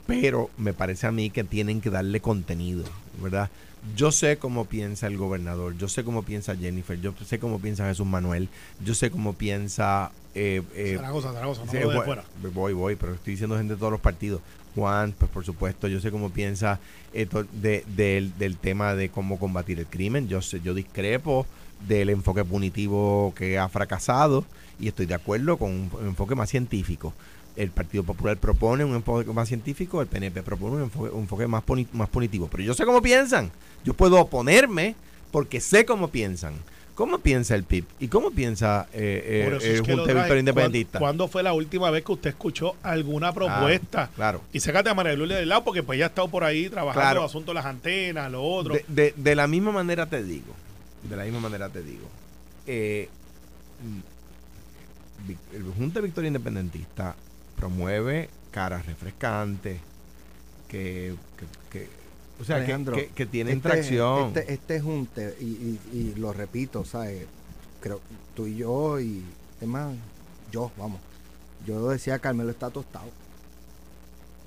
Pero me parece a mí que tienen que darle contenido, ¿verdad? Yo sé cómo piensa el gobernador, yo sé cómo piensa Jennifer, yo sé cómo piensa Jesús Manuel, yo sé cómo piensa... Eh, eh, Zaragoza, Zaragoza, no de fuera. Voy, voy, pero estoy diciendo gente de todos los partidos. Juan, pues por supuesto, yo sé cómo piensa esto de, del tema de cómo combatir el crimen. Yo sé, yo discrepo del enfoque punitivo que ha fracasado y estoy de acuerdo con un enfoque más científico. el Partido Popular propone un enfoque más científico, el PNP propone un enfoque, un enfoque más, poni- más punitivo. Pero yo sé cómo piensan. Yo puedo oponerme porque sé cómo piensan. ¿Cómo piensa el PIB? ¿Y cómo piensa eh, eh, el es que lo Junta. Victoria Independentista? ¿Cuándo, fue la última vez que usted escuchó alguna propuesta? claro. Y sácate a María Lulia del lado porque pues ya ha estado por ahí trabajando Claro. los asuntos de las antenas, lo otro. De, de- de la misma manera te digo, de la misma manera te digo, eh, mm, el Junta Victoria Independentista promueve caras refrescantes, que, que- que- o sea, que- Alejandro, que, que tienen este- tracción. Este, este junte, y, y- y lo repito, ¿sabes? Creo tú y yo, y es más, yo, vamos. Yo decía, Carmelo está tostado.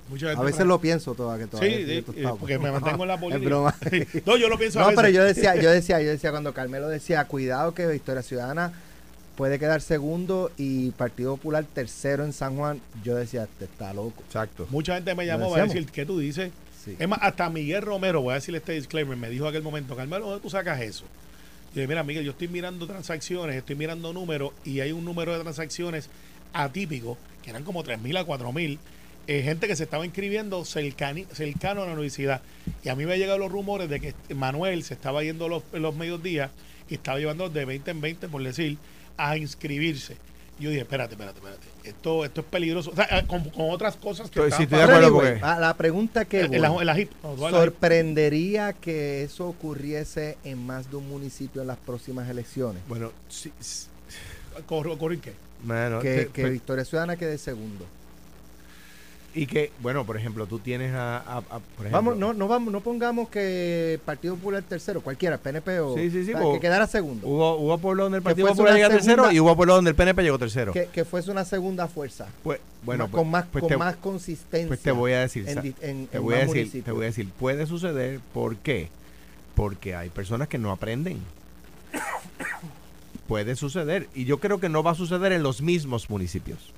Mucha A veces lo pienso todavía que Sí, todavía sí, eh, tostado. porque me mantengo en la (laughs) Es política. broma. (laughs) no, yo lo pienso a No, veces. pero yo decía, yo (laughs) decía, yo decía cuando Carmelo decía, cuidado que Victoria Ciudadana puede quedar segundo y Partido Popular tercero en San Juan, yo decía, este está loco. Exacto. Mucha gente me llamó para decíamos. decir, ¿qué tú dices? Es más, hasta Miguel Romero, voy a decirle este disclaimer, me dijo en aquel momento, Carmelo, ¿dónde tú sacas eso? Yo, mira, Miguel, yo estoy mirando transacciones, estoy mirando números y hay un número de transacciones atípico, que eran como 3.000 a 4.000, eh, gente que se estaba inscribiendo cercani- cercano a la universidad. Y a mí me han llegado los rumores de que Manuel se estaba yendo los, los mediodías y estaba llevando de 20 en 20, por decir, a inscribirse. Yo dije, espérate, espérate, espérate. Esto, esto es peligroso. O sea, eh, con, con otras cosas que Estoy- sí, estoy de acuerdo la pregunta que en, la, voy, HIP. sorprendería que eso ocurriese en más de un municipio en las próximas elecciones. Bueno, sí, sí, ¿Corro, corro y qué? mano, que, que pe- Victoria Ciudadana quede segundo. Y que, bueno, por ejemplo, tú tienes a, a- a- por ejemplo, Vamos, no, no vamos, no pongamos que Partido Popular tercero, cualquiera, PNP o, Sí, sí, sí, o que quedara segundo. Hubo, hubo pueblos donde el Partido Popular llega tercero segunda- y hubo pueblos donde el PNP llegó tercero. que, que fuese una segunda fuerza. Pues, bueno, Más- pues- con más, pues con te- más consistencia. Pues te voy a decir, en en- te en voy a decir, te voy a decir, puede suceder, ¿por qué? Porque hay personas que no aprenden. (coughs) puede suceder y yo creo que no va a suceder en los mismos municipios.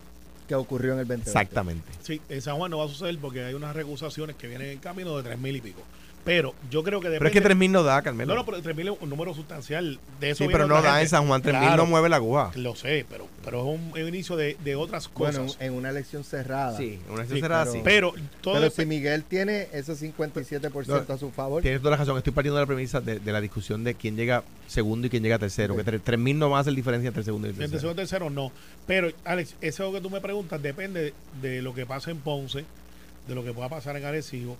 Que ocurrió en el 2020. Exactamente. Sí, en San Juan no va a suceder porque hay unas recusaciones que vienen en camino de 3.000 y pico. Pero yo creo que depende... Pero es que 3000 no da, Carmelo. No, no, pero 3.000 es un número sustancial. De eso sí, pero no da gente. en San Juan 3000 Claro, no mueve la aguja. Lo sé, pero, pero es un, un inicio de, de otras Bueno, cosas. en una elección cerrada. Sí, una Sí, será pero- así. pero todo Pero si Miguel tiene ese 57% a su favor, Tienes toda la razón, estoy partiendo de la premisa de, de la discusión de quién llega segundo y quién llega tercero, que tre- 3000 no va a hacer diferencia entre segundo y el En tercero. tercero tercero no. Pero, Alex, eso que tú me preguntas depende de lo que pasa en Ponce, de lo que pueda pasar en Arecibo,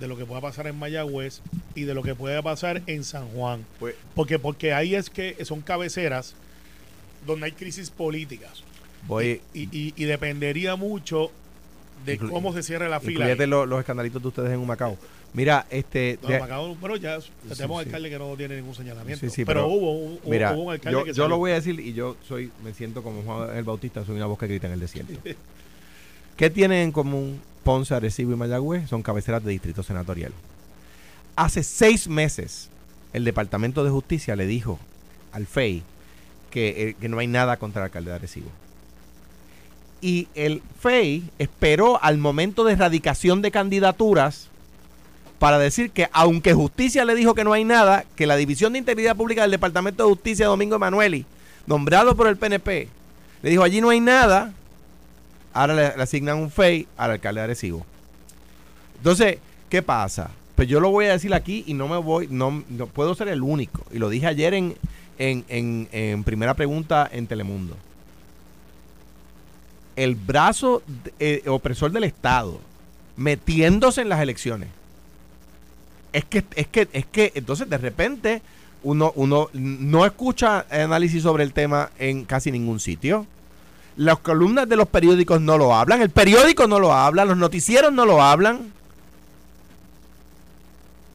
de lo que pueda pasar en Mayagüez y de lo que pueda pasar en San Juan. Pues, Porque, porque ahí es que son cabeceras donde hay crisis políticas. voy, Y, y- y dependería mucho de cómo se cierre la fila. incluyete lo- los escandalitos de ustedes en Macao. Mira, este... No, de- Macao, pero ya tenemos sí. alcalde que no tiene ningún señalamiento. Sí, sí, pero, pero- hubo, un- hubo- Mira, hubo un alcalde yo, que yo salió. lo voy a decir y yo soy me siento como Juan el Bautista, soy una voz que grita en el desierto. (laughs) ¿Qué tienen en común Ponce, Arecibo y Mayagüez? Son cabeceras de distrito senatorial. Hace seis meses el Departamento de Justicia le dijo al FEI que, eh, que no hay nada contra el alcalde de Arecibo. Y el FEI esperó al momento de erradicación de candidaturas para decir que aunque justicia le dijo que no hay nada, que la División de Integridad Pública del Departamento de Justicia, Domingo Emanueli, nombrado por el PNP, le dijo allí no hay nada, ahora le, le asignan un FEI al alcalde de Arecibo. Entonces, ¿qué pasa? Pues yo lo voy a decir aquí y no me voy, no, puedo ser el único. Y lo dije ayer en, en, en- en primera pregunta en Telemundo. El brazo eh, opresor del Estado metiéndose en las elecciones es que, es que, es que, entonces de repente uno, uno no escucha análisis sobre el tema en casi ningún sitio. Las columnas de los periódicos no lo hablan, el periódico no lo habla, los noticieros no lo hablan.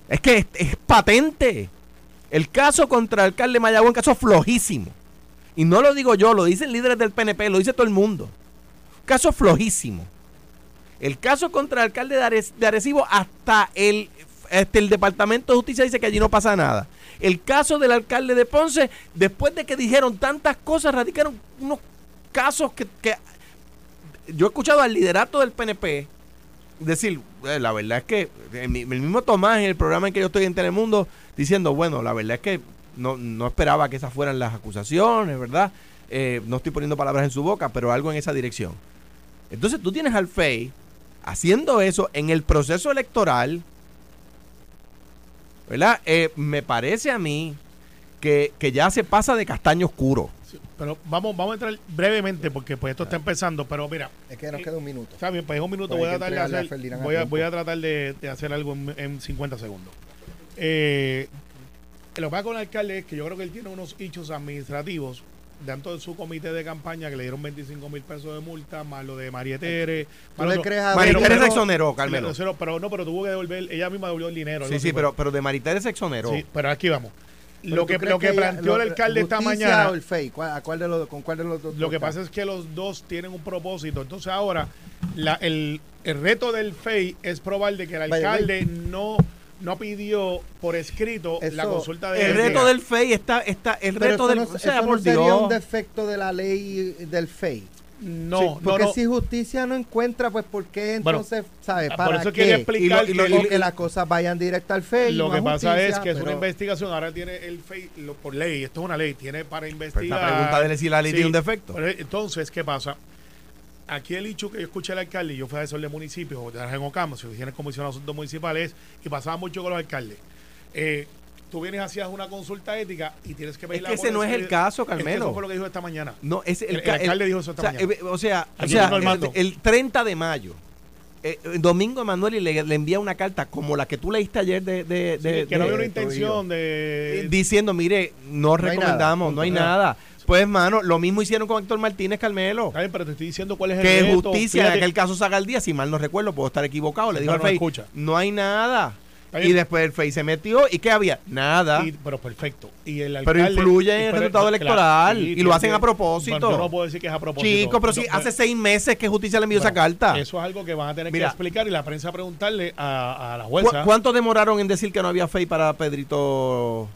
Es que es, patente. El caso contra el alcalde Mayagüez un caso flojísimo. Y no lo digo yo, lo dicen líderes del PNP, lo dice todo el mundo. Caso flojísimo. El caso contra el alcalde de, Are- de Arecibo, hasta el, este, el Departamento de Justicia dice que allí no pasa nada. El caso del alcalde de Ponce, después de que dijeron tantas cosas, radicaron unos casos que, que yo he escuchado al liderato del PNP decir, "Eh, la verdad es que el, mi- el mismo Tomás en el programa en que yo estoy en Telemundo diciendo, bueno, la verdad es que no, no esperaba que esas fueran las acusaciones, ¿verdad? Eh, no estoy poniendo palabras en su boca, pero algo en esa dirección. Entonces tú tienes al FEI haciendo eso en el proceso electoral, ¿verdad? Eh, me parece a mí que, que ya se pasa de castaño oscuro. Pero vamos, vamos a entrar brevemente porque pues esto está empezando, pero mira, Es que nos queda un minuto. Está bien, pues en un minuto Pues voy a hacer, a voy a, voy a tratar de, de hacer algo en, en 50 segundos. Eh, lo que pasa con el alcalde es que yo creo que él tiene unos hechos administrativos dentro de su comité de campaña que le dieron 25 mil pesos de multa, más lo de Marietere. ¿Tú le crees a María Pero- Teresa pero- exoneró, Carmelo. Pero, pero no, pero tuvo que devolver, ella misma devolvió el dinero. Sí, sí, pero, pero de Maritere se exoneró. Sí, pero aquí vamos. Lo ¿tú que, lo que planteó lo- el alcalde esta mañana. o el FEI? ¿Cuál, a cuál de los, ¿Con cuál de los dos? Lo que pasa es que los dos tienen un propósito. Entonces ahora la- el, el reto del FEI es probar de que el Vaya, alcalde no, no pidió por escrito la consulta de el reto del FEI está, está el Pero reto eso del no, o sea, eso no por sería un defecto de la ley del FEI. No, Sí, porque no. si justicia no encuentra, pues ¿por qué Bueno, entonces, sabes? por ¿Para eso qué? quería explicar Y lo- y que O que las cosas vayan directo al FEI. lo que a pasa es que es una investigación. Ahora tiene el FEI, lo- por ley, esto es una ley, tiene para Pues investigar. la pregunta de si la ley Sí, tiene un defecto. pero entonces, ¿qué pasa? Aquí el hecho que yo escuché al alcalde, y yo fui asesor de municipio, de en Ocama, si tienes comisión de asuntos municipales, y pasaba mucho con los alcaldes. Eh, tú vienes hacías una consulta ética y tienes que pedir Es la que ese no es el caso, Carmelo. Eso fue lo que dijo esta mañana. No, es el, El- el ca- alcalde dijo eso esta o sea, mañana. eh, o sea, o sea, el mando. el, el 30 de mayo, eh, Domingo Emanuel le, le envía una carta como la que tú leíste ayer de, de- Sí, de- que no de- había una intención de... eh, diciendo, mire, no, No hay recomendamos, nada, no hay nada. Pues, mano, lo mismo hicieron con Héctor Martínez Carmelo. Está bien, pero te estoy diciendo cuál es el Que reto. justicia en Fíjate, aquel caso saca el día, si mal no recuerdo, puedo estar equivocado. Le Sí, dijo pero al no no hay nada. Y después el FEI se metió, ¿y qué había? Nada. y- pero perfecto. Y el Pero alcalde- influye en el pero- resultado electoral, y lo hacen a propósito. Bueno, yo no puedo decir que es a propósito. Chico, pero sí, No, hace seis meses que justicia le envió esa carta. Eso es algo que van a tener Mira. que explicar y la prensa preguntarle a, a la ¿Cu- jueza. ¿Cuánto demoraron en decir que no había FEI para Pedrito?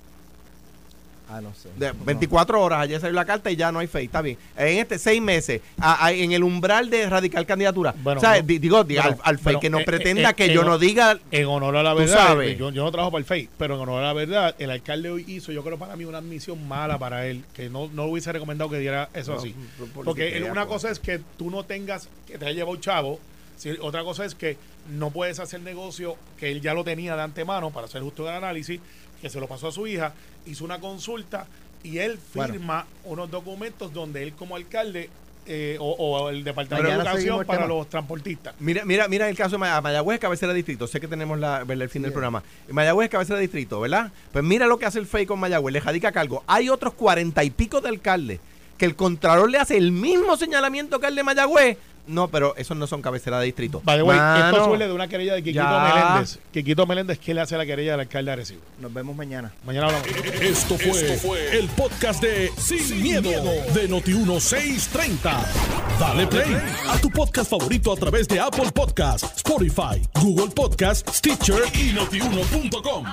Ah, no sé. De No. 24 horas, ayer salió la carta y ya no hay FEI, está bien. En este seis meses, a- a- en el umbral de radical candidatura. Bueno, o sea, no. di- digo, diga Bueno, al, al FEI que no eh, pretenda eh, que eh, yo no. diga En honor a la verdad, sabes. Yo, yo no trabajo para el FEI, pero en honor a la verdad, el alcalde hoy hizo, yo creo para mí, una admisión mala para él, que no, no hubiese recomendado que diera eso No, así. por Porque una cosa es que tú no tengas, que te haya llevado un chavo, otra cosa es que no puedes hacer negocio que él ya lo tenía de antemano, para ser justo del análisis, que se lo pasó a su hija, hizo una consulta y él Bueno. firma unos documentos donde él como alcalde eh, o, o el Departamento Mañana de Educación para tema. los transportistas. Mira, mira, mira el caso de Maya- Mayagüez, cabecera de distrito. Sé que tenemos la, el fin del programa. Mayagüez, cabecera de distrito, ¿verdad? Pues mira lo que hace el FEI con Mayagüez, le jadica cargo. Hay otros cuarenta y pico de alcaldes que el contralor le hace el mismo señalamiento que el de Mayagüez. No, pero esos no son cabecera de distrito. By the way, Mano, esto suele de una querella de Quiquito Ya. Meléndez. Quiquito Meléndez, ¿qué le hace a la querella del alcalde de Arecibo? Nos vemos mañana. Mañana hablamos. Esto fue, el podcast de Sin, miedo, de Noti1630. Dale play a tu podcast favorito a través de Apple Podcasts, Spotify, Google Podcasts, Stitcher y notiuno.com.